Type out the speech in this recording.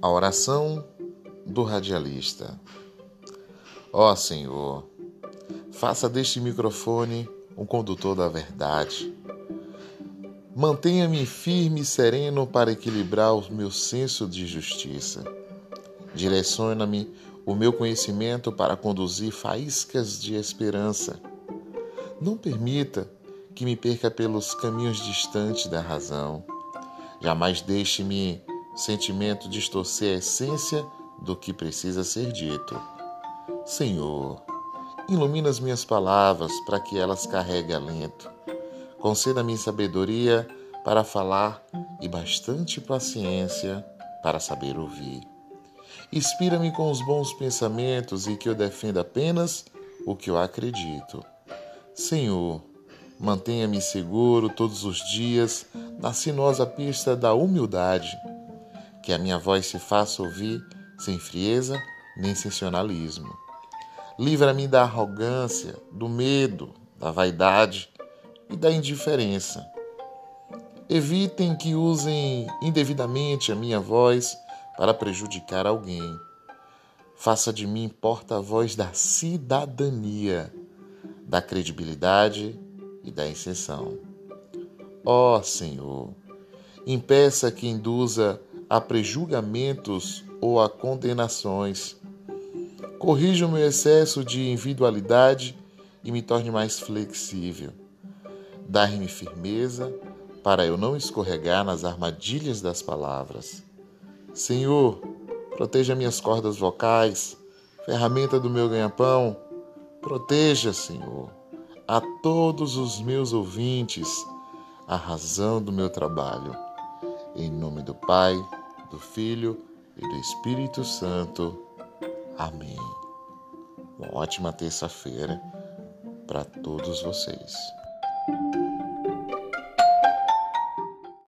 A oração do radialista. Ó oh, Senhor, faça deste microfone um condutor da verdade. Mantenha-me firme e sereno para equilibrar o meu senso de justiça. Direciona-me o meu conhecimento para conduzir faíscas de esperança. Não permita que me perca pelos caminhos distantes da razão. Jamais deixe-me sentimento distorcer a essência do que precisa ser dito. Senhor, ilumina as minhas palavras para que elas carreguem alento. Conceda-me sabedoria para falar e bastante paciência para saber ouvir. Inspira-me com os bons pensamentos e que eu defenda apenas o que eu acredito. Senhor, mantenha-me seguro todos os dias na sinuosa pista da humildade que a minha voz se faça ouvir sem frieza nem sensacionalismo. Livra-me da arrogância, do medo, da vaidade e da indiferença. Evitem que usem indevidamente a minha voz para prejudicar alguém. Faça de mim porta-voz da cidadania, da credibilidade e da exceção. Ó oh, Senhor, impeça que induza a prejulgamentos ou a condenações. Corrija o meu excesso de individualidade e me torne mais flexível. Dá-me firmeza para eu não escorregar nas armadilhas das palavras. Senhor, proteja minhas cordas vocais, ferramenta do meu ganha-pão. Proteja, Senhor, a todos os meus ouvintes, a razão do meu trabalho. Em nome do Pai, do Filho e do Espírito Santo. Amém. Uma ótima terça-feira para todos vocês.